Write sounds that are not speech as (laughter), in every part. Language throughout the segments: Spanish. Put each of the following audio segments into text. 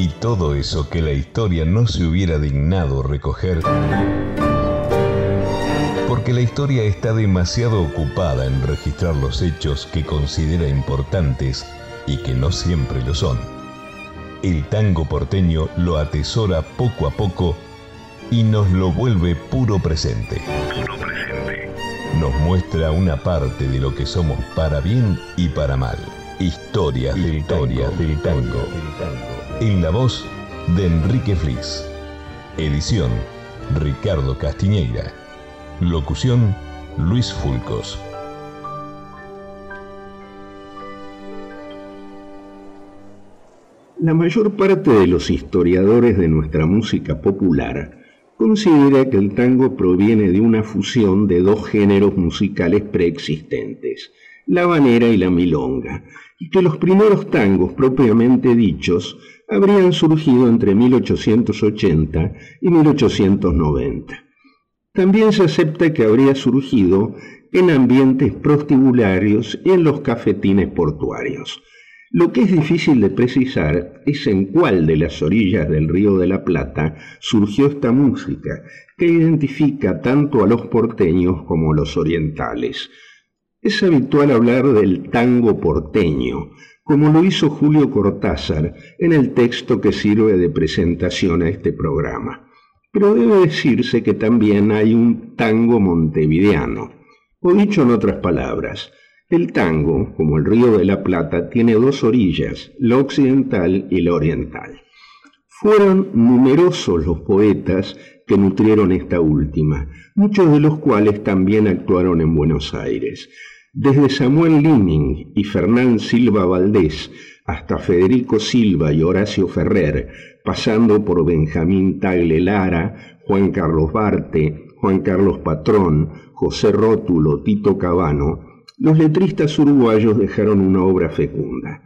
y todo eso que la historia no se hubiera dignado recoger, porque la historia está demasiado ocupada en registrar los hechos que considera importantes y que no siempre lo son. El tango porteño lo atesora poco a poco y nos lo vuelve puro presente. Nos muestra una parte de lo que somos para bien y para mal. Del historias del tango. En la voz de Enrique Flis. Edición Ricardo Castiñeira. Locución Luis Fulcos. La mayor parte de los historiadores de nuestra música popular considera que el tango proviene de una fusión de dos géneros musicales preexistentes, la habanera y la milonga, y que los primeros tangos propiamente dichos habrían surgido entre 1880 y 1890. También se acepta que habría surgido en ambientes prostibularios y en los cafetines portuarios. Lo que es difícil de precisar es en cuál de las orillas del río de la Plata surgió esta música, que identifica tanto a los porteños como a los orientales. Es habitual hablar del tango porteño, como lo hizo Julio Cortázar en el texto que sirve de presentación a este programa. Pero debe decirse que también hay un tango montevideano, o dicho en otras palabras, el tango, como el río de la Plata, tiene dos orillas, la occidental y la oriental. Fueron numerosos los poetas que nutrieron esta última, muchos de los cuales también actuaron en Buenos Aires. Desde Samuel Lining y Fernán Silva Valdés hasta Federico Silva y Horacio Ferrer, pasando por Benjamín Tagle Lara, Juan Carlos Barte, Juan Carlos Patrón, José Rótulo, Tito Cabano, los letristas uruguayos dejaron una obra fecunda.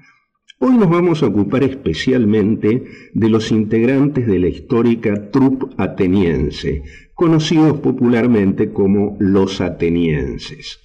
Hoy nos vamos a ocupar especialmente de los integrantes de la histórica troupe ateniense, conocidos popularmente como los atenienses.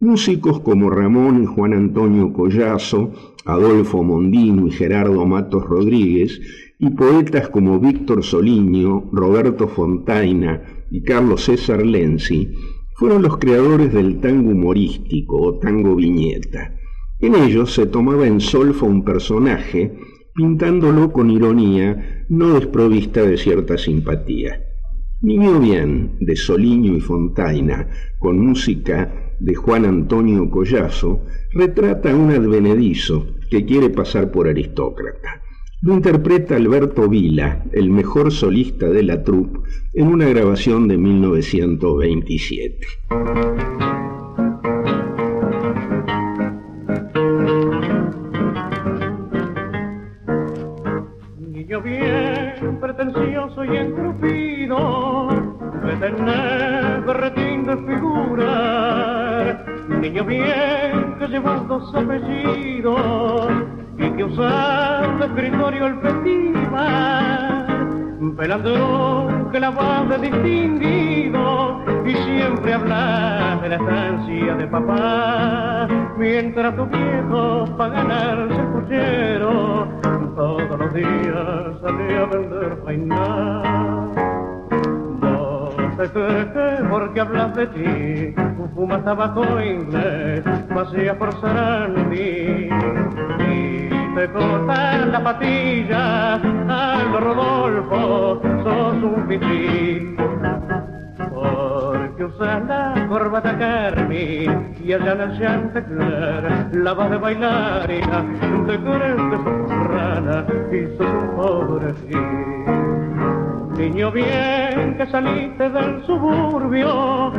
Músicos como Ramón y Juan Antonio Collazo, Adolfo Mondino y Gerardo Matos Rodríguez, y poetas como Víctor Soliño, Roberto Fontaina y Carlos César Lenzi, fueron los creadores del tango humorístico o tango viñeta. En ellos se tomaba en solfa un personaje, pintándolo con ironía no desprovista de cierta simpatía. Niño Bien, de Soliño y Fontaina, con música de Juan Antonio Collazo, retrata a un advenedizo que quiere pasar por aristócrata. Lo interpreta Alberto Vila, el mejor solista de la troupe, en una grabación de 1927. Dos apellidos y que usar de escritorio el festival, pelandrón que la de distinguido y siempre habla de la estancia de papá, mientras tu viejo para ganarse puchero todos los días sale a vender crees porque hablas de ti, fumas tabaco inglés, paseas por Sarandí y te cortan la patilla, Aldo Rodolfo, sos un pití. Porque usas la corbata carmín y allá en el la vas de bailarina, te crees que rana y sos un pobre Niño bien que saliste del suburbio,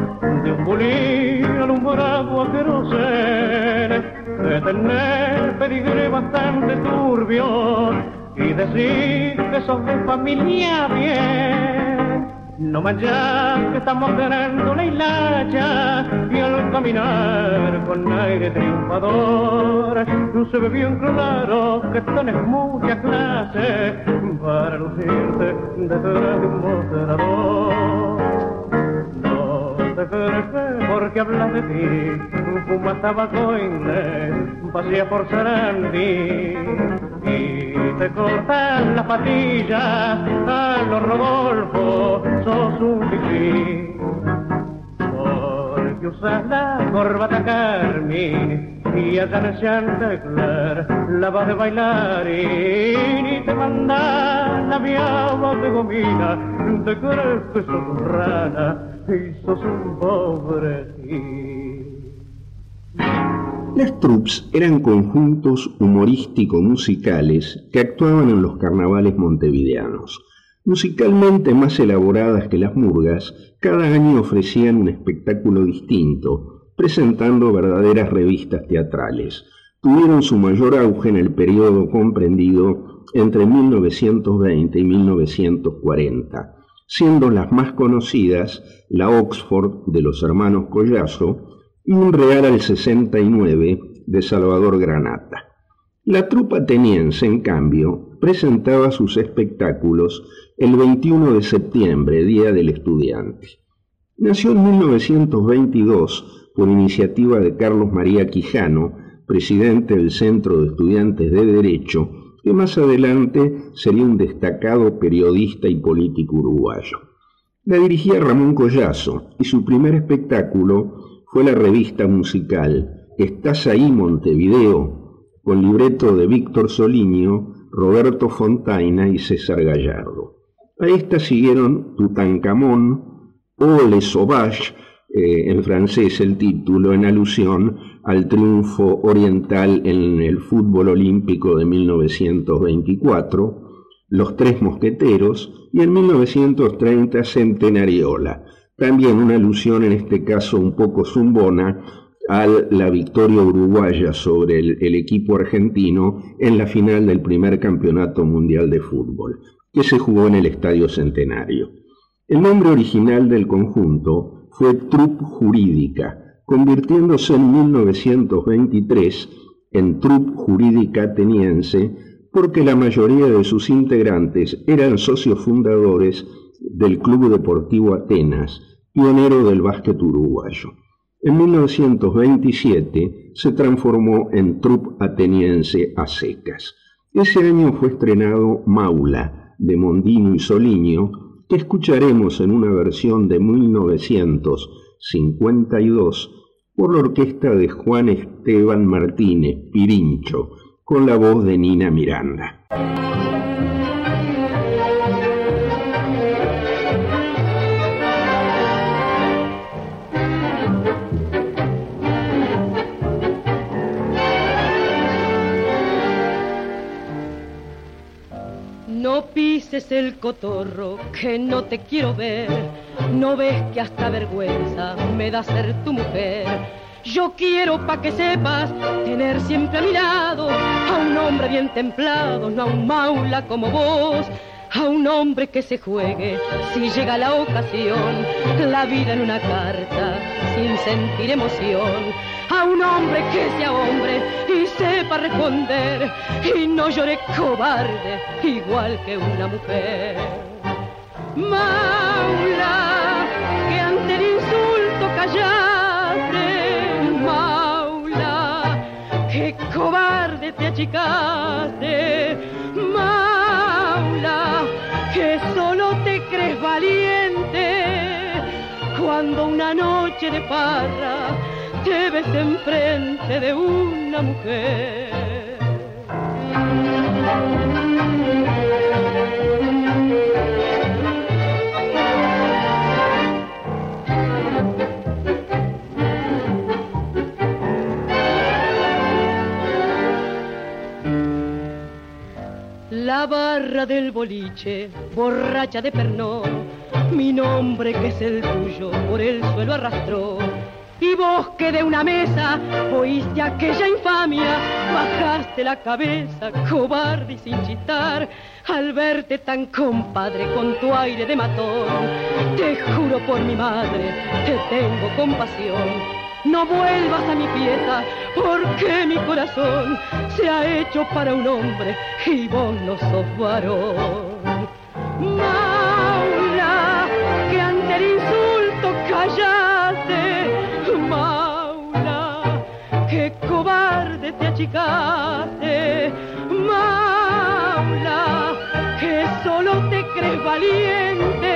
de un bulín alumbrado a querosén, de tener pedigrí bastante turbio y decir que sos de familia bien. No manchas que estamos ganando la hilacha y al caminar con aire triunfador se ve bien claro que tenés mucha clase para lucirte detrás de un mostrador. No te crees porque hablas de ti, fumas tabaco inglés, pasea por Sarandí y te cortan las patillas a los Rodolfo, sos un fifí. Las troupes eran conjuntos humorístico-musicales que actuaban en los carnavales montevideanos. Musicalmente más elaboradas que las murgas, cada año ofrecían un espectáculo distinto, presentando verdaderas revistas teatrales. Tuvieron su mayor auge en el periodo comprendido entre 1920 y 1940, siendo las más conocidas la Oxford de los hermanos Collazo, y un Real al 69 de Salvador Granata. La trupa ateniense, en cambio, presentaba sus espectáculos el 21 de septiembre, Día del Estudiante. Nació en 1922 por iniciativa de Carlos María Quijano, presidente del Centro de Estudiantes de Derecho, que más adelante sería un destacado periodista y político uruguayo. La dirigía Ramón Collazo y su primer espectáculo fue la revista musical Estás ahí Montevideo, con libreto de Víctor Soliño, Roberto Fontaina y César Gallardo. A esta siguieron Tutankamón o Le Sauvage, eh, en francés el título, en alusión al triunfo oriental en el fútbol olímpico de 1924, Los Tres Mosqueteros y en 1930 Centenariola, también una alusión en este caso un poco zumbona a la victoria uruguaya sobre el, equipo argentino en la final del primer campeonato mundial de fútbol, que se jugó en el Estadio Centenario. El nombre original del conjunto fue Trup Jurídica, convirtiéndose en 1923 en Trup Jurídica Ateniense porque la mayoría de sus integrantes eran socios fundadores del Club Deportivo Atenas, pionero del básquet uruguayo. En 1927 se transformó en Trup Ateniense a secas. Ese año fue estrenado Maula, de Mondino y Soliño, que escucharemos en una versión de 1952 por la orquesta de Juan Esteban Martínez, Pirincho, con la voz de Nina Miranda. Pises el cotorro, que no te quiero ver. No ves que hasta vergüenza me da ser tu mujer. Yo quiero pa' que sepas tener siempre a mi lado a un hombre bien templado, no a un maula como vos, a un hombre que se juegue si llega la ocasión, la vida en una carta sin sentir emoción a un hombre que sea hombre y sepa responder. Y no llore cobarde igual que una mujer. Maula, que ante el insulto callaste, Maula, que cobarde te achicaste, Maula, que solo te crees valiente. Cuando una noche de parra te ves enfrente de una mujer. La barra del boliche, borracha de pernón, mi nombre que es el tuyo, por el suelo arrastró y vos que de una mesa oíste aquella infamia, bajaste la cabeza, cobarde y sin chistar, al verte tan compadre con tu aire de matón. Te juro por mi madre, te tengo compasión. No vuelvas a mi pieza, porque mi corazón se ha hecho para un hombre y vos no sos varón. maula, que solo te crees valiente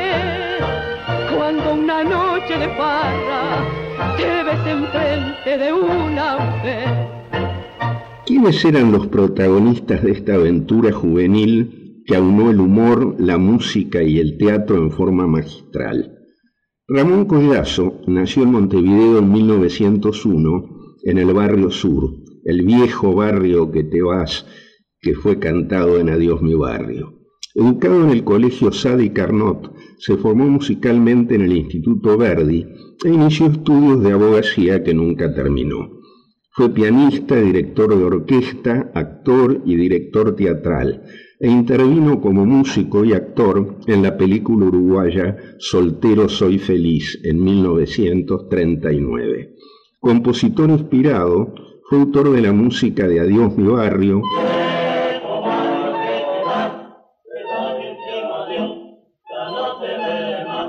cuando una noche de parra te ves enfrente de una mujer. ¿Quiénes eran los protagonistas de esta aventura juvenil que aunó el humor, la música y el teatro en forma magistral? Ramón Collazo nació en Montevideo en 1901, en el barrio sur el viejo barrio que te vas, que fue cantado en Adiós mi barrio. Educado en el colegio Sadi Carnot, se formó musicalmente en el Instituto Verdi e inició estudios de abogacía que nunca terminó. Fue pianista, director de orquesta, actor y director teatral, e intervino como músico y actor en la película uruguaya Soltero Soy Feliz en 1939. Compositor inspirado, fue autor de la música de Adiós mi barrio,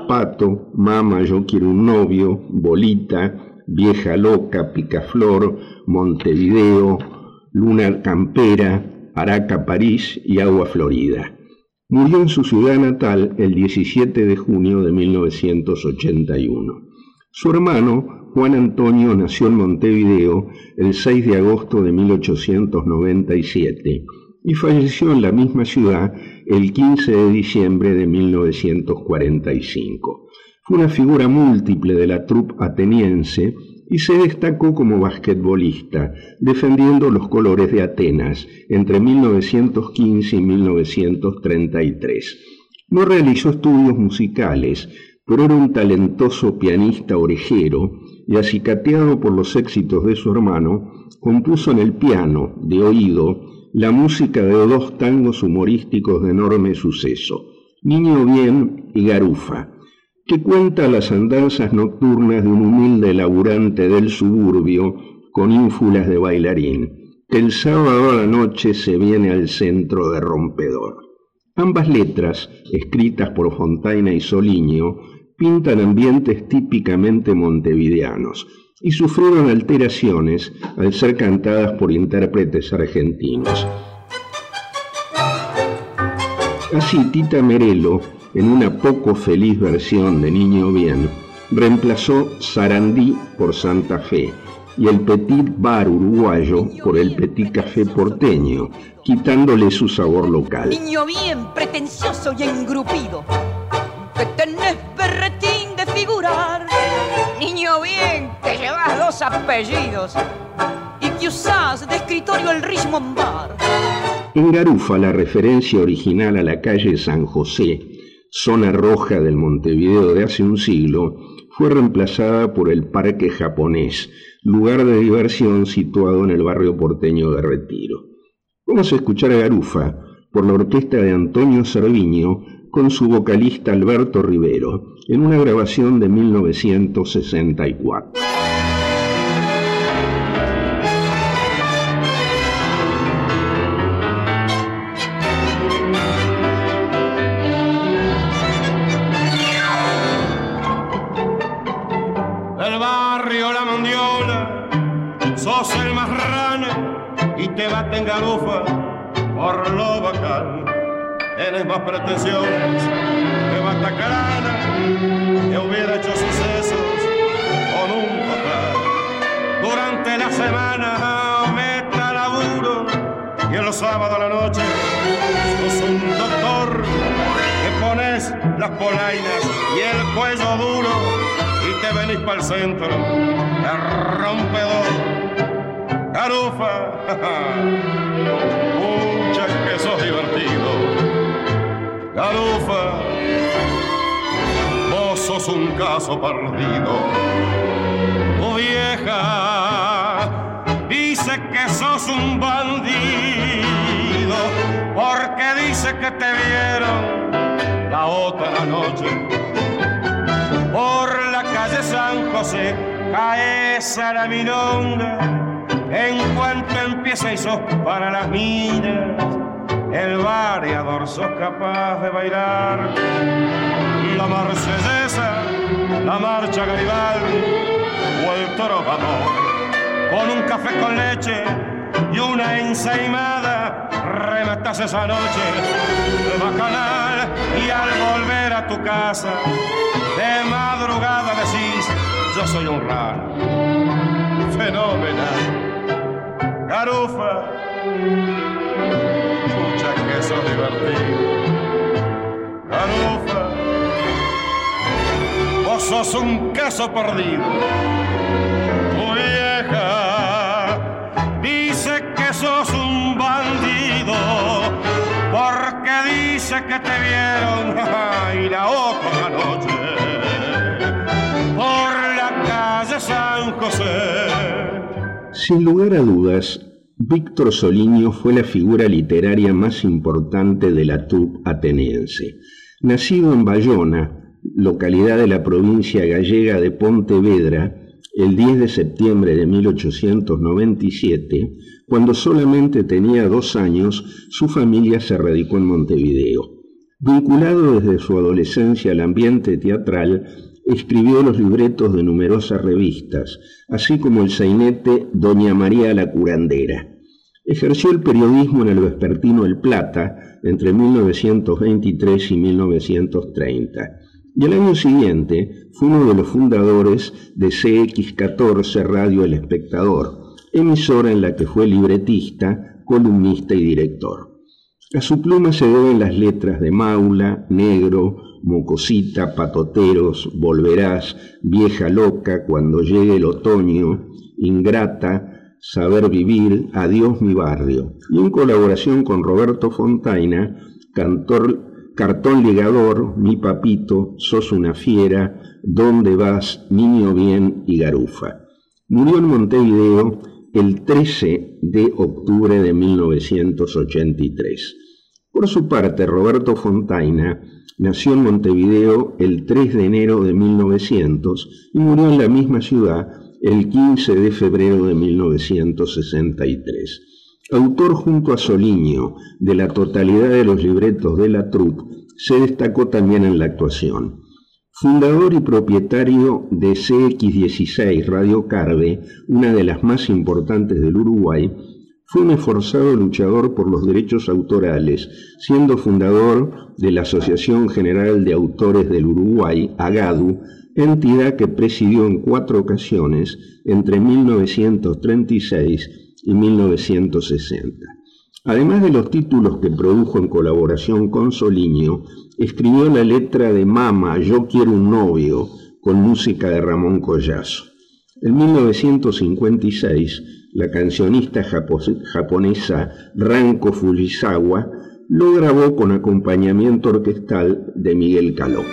Pato, Mama, Yo quiero un novio, Bolita, Vieja loca, Picaflor, Montevideo, Luna Campera, Araca, París y Agua Florida. Murió en su ciudad natal el 17 de junio de 1981. Su hermano, Juan Antonio, nació en Montevideo el 6 de agosto de 1897 y falleció en la misma ciudad el 15 de diciembre de 1945. Fue una figura múltiple de la troupe ateniense y se destacó como basquetbolista, defendiendo los colores de Atenas entre 1915 y 1933. No realizó estudios musicales, un talentoso pianista orejero y acicateado por los éxitos de su hermano, compuso en el piano, de oído, la música de dos tangos humorísticos de enorme suceso, Niño Bien y Garufa, que cuenta las andanzas nocturnas de un humilde laburante del suburbio con ínfulas de bailarín, que el sábado a la noche se viene al centro de rompedor. Ambas letras, escritas por Fontaina y Soliño, pintan ambientes típicamente montevideanos, y sufrieron alteraciones al ser cantadas por intérpretes argentinos. Así Tita Merelo, en una poco feliz versión de Niño Bien, reemplazó Sarandí por Santa Fe y el Petit Bar uruguayo por el Petit Café porteño, quitándole su sabor local. Niño bien pretencioso y engrupido, que tenés berretín de figurar Niño bien, que llevas dos apellidos y que usás de escritorio el Richmond Bar. En Garufa, la referencia original a la calle San José, zona roja del Montevideo de hace un siglo, fue reemplazada por el Parque Japonés, lugar de diversión situado en el barrio porteño de Retiro. Vamos a escuchar a Garufa por la orquesta de Antonio Cerviño con su vocalista Alberto Rivero en una grabación de 1964. Tienes más pretensiones que Bataclana, que hubiera hecho sucesos con un papá. Durante la semana meta laburo y en los sábados a la noche sos un doctor que pones las polainas y el cuello duro y te venís para el centro, el rompedor. Carufa, (laughs) mucha que sos divertido Garufa, vos sos un caso perdido. Tu vieja dice que sos un bandido, porque dice que te vieron la otra noche por la calle San José. Caes a la milonga en cuanto empieza y sos para las minas el variador sos capaz de bailar la marsellesa, la marcha Garibaldi o el trovador. Con un café con leche y una ensaimada rematas esa noche de bacanal y al volver a tu casa de madrugada decís yo soy un raro. Fenomenal. Garufa. Divertido. Garufa. Vos sos un caso perdido. Tu vieja dice que sos un bandido. Porque dice que te vieron (laughs) y la otra noche por la calle San José. Sin lugar a dudas, Víctor Soliño fue la figura literaria más importante de la troupe ateniense. Nacido en Bayona, localidad de la provincia gallega de Pontevedra, el 10 de septiembre de 1897, cuando solamente tenía dos años, su familia se radicó en Montevideo. Vinculado desde su adolescencia al ambiente teatral, escribió los libretos de numerosas revistas, así como el sainete Doña María la Curandera. Ejerció el periodismo en el vespertino El Plata entre 1923 y 1930 y el año siguiente fue uno de los fundadores de CX14 Radio El Espectador, emisora en la que fue libretista, columnista y director. A su pluma se deben las letras de Maula, Negro, Mocosita, Patoteros, Volverás, Vieja Loca, Cuando llegue el otoño, Ingrata, Saber Vivir, Adiós mi barrio, y en colaboración con Roberto Fontaina, cantor Cartón Ligador, Mi Papito, Sos una Fiera, ¿Dónde vas? Niño Bien y Garufa. Murió en Montevideo el 13 de octubre de 1983. Por su parte, Roberto Fontaina nació en Montevideo el 3 de enero de 1900 y murió en la misma ciudad el 15 de febrero de 1963 autor junto a Soliño de la totalidad de los libretos de la troupe, se destacó también en la actuación. Fundador y propietario de CX16 Radio Carve, una de las más importantes del Uruguay, fue un esforzado luchador por los derechos autorales, siendo fundador de la Asociación General de Autores del Uruguay, AGADU, entidad que presidió en cuatro ocasiones entre 1936 y 1960. Además de los títulos que produjo en colaboración con Soliño, escribió la letra de Mama, Yo quiero un novio, con música de Ramón Collazo. En 1956, la cancionista japonesa Ranko Fujisawa lo grabó con acompañamiento orquestal de Miguel Caló.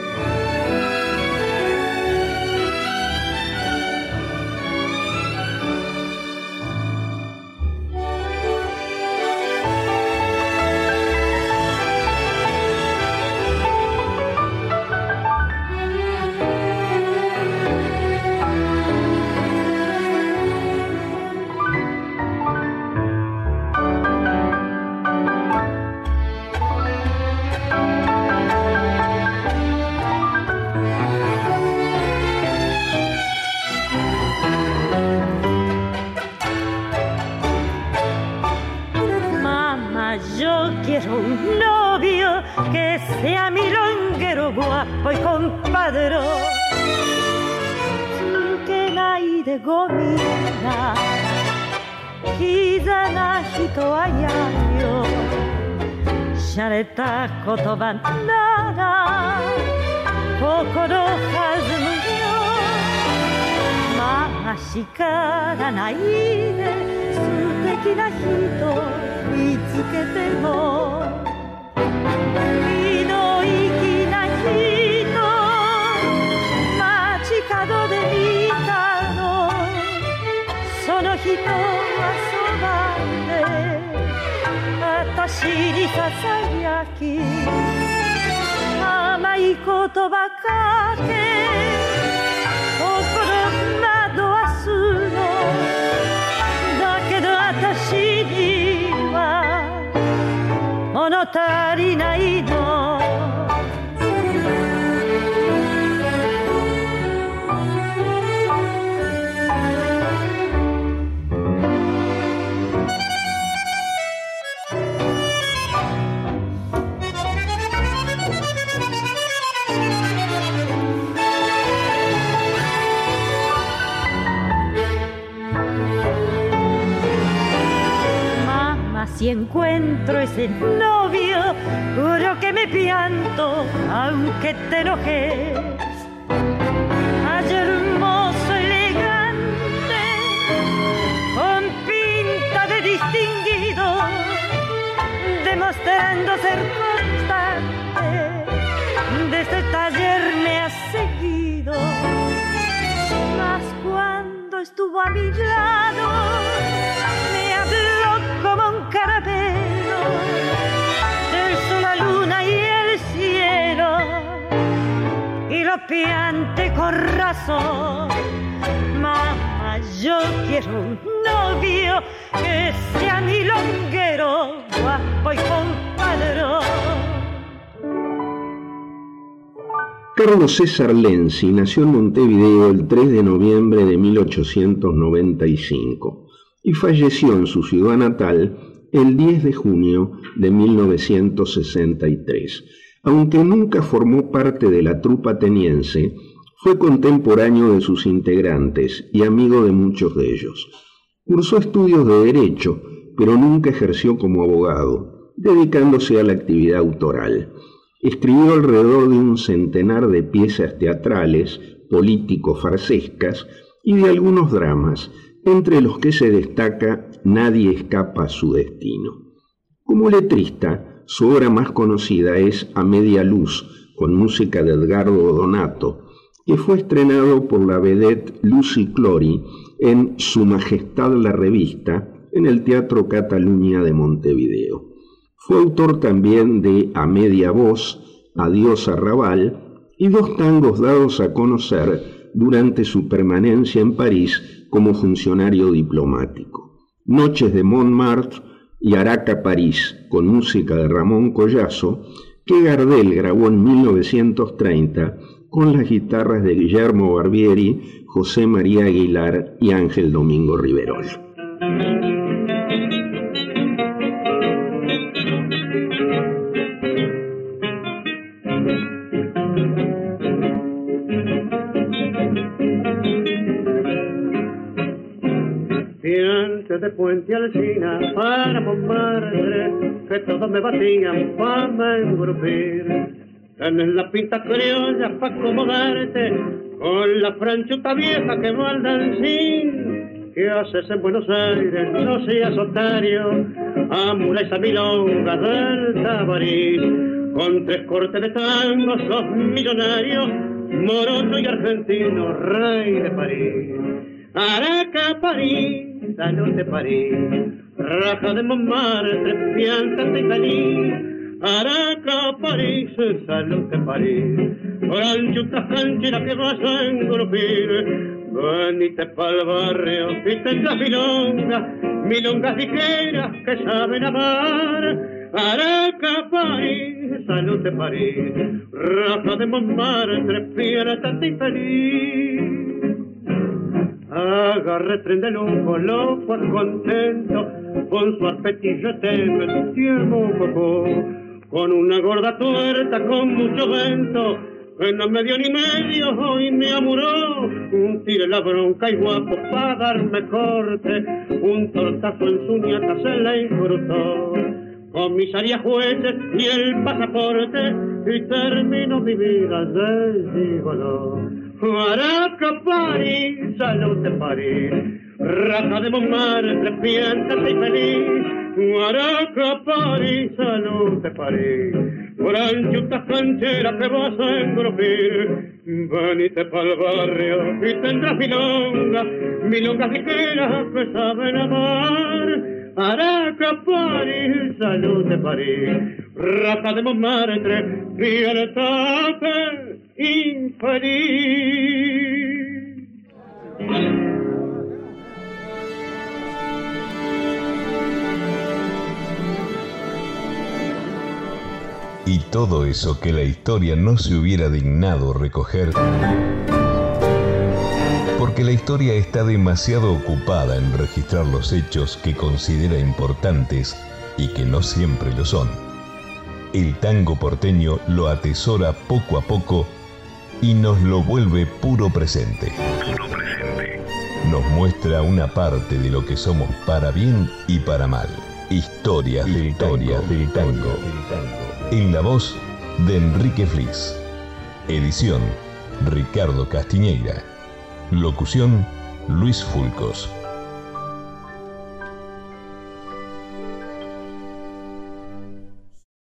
叱らないで素敵な人見つけても。気のきな人街角で見たの。その人はそばで私にささやき甘い言葉かけ notarinaino. si encuentro ese no me pianto, aunque te enojes. Ay, hermoso, elegante, con pinta de distinguido, demostrando ser constante, desde el taller me ha seguido. Mas cuando estuvo a mi lado, mamá, yo quiero un novio que sea mi longuero, guapo. Carlos César Lenzi nació en Montevideo el 3 de noviembre de 1895 y falleció en su ciudad natal el 10 de junio de 1963. Aunque nunca formó parte de la trupa ateniense, fue contemporáneo de sus integrantes y amigo de muchos de ellos. Cursó estudios de Derecho, pero nunca ejerció como abogado, dedicándose a la actividad autoral. Escribió alrededor de un centenar de piezas teatrales, político-farsescas y de algunos dramas, entre los que se destaca Nadie escapa a su destino. Como letrista, su obra más conocida es A Media Luz, con música de Edgardo Donato, que fue estrenado por la vedette Lucy Clory en Su Majestad la Revista en el Teatro Cataluña de Montevideo. Fue autor también de A Media Voz, Adiós Arrabal y dos tangos dados a conocer durante su permanencia en París como funcionario diplomático. Noches de Montmartre y Araca París, con música de Ramón Collazo, que Gardel grabó en 1930 con las guitarras de Guillermo Barbieri, José María Aguilar y Ángel Domingo Riverol. De Puente Alcina para que todos me batían para me engrupir. Tienes la pinta criolla para acomodarte con la franchuta vieja que va al dancín. ¿Qué haces en Buenos Aires? No seas otario. Amula esa milonga del tabarís. Con tres cortes de tango sos millonario, morocho y argentino, rey de París. Araca, París, salud de París, raja de Montmartre, pianta y Caní. Araca, París, salud de París, franchutas cancheras que vas a engrupir. Venite pa'l barrio y tendrás milongas, milongas ligeras que saben amar. Araca, París, salud de París, raja de Montmartre, pianta y feliz. Agarre tren de lujo, loco contento, con su arpetillo te metió poco, con una gorda tuerta, con mucho vento, que no me dio ni medio hoy me amuró, un tire la bronca y guapo para darme corte, un tortazo en su nieta se le incrustó. Comisaría jueces y el pasaporte, y termino mi vida de gigolo. Araca, París, salud de París, raja de Montmartre, piéntate y feliz. Araca, París, salud de París, franchutas cancheras que vas a engrupir. Venite pa'l barrio y tendrás milonga, milongas ligeras que saben amar. Araca, París, salud de París, raja de Montmartre, piéntate infeliz. Y todo eso que la historia no se hubiera dignado recoger, porque la historia está demasiado ocupada en registrar los hechos que considera importantes y que no siempre lo son. El tango porteño lo atesora poco a poco y nos lo vuelve puro presente. Nos muestra una parte de lo que somos para bien y para mal. Historias del tango. del tango. En la voz de Enrique Flis. Edición Ricardo Castiñeira. Locución Luis Fulcos.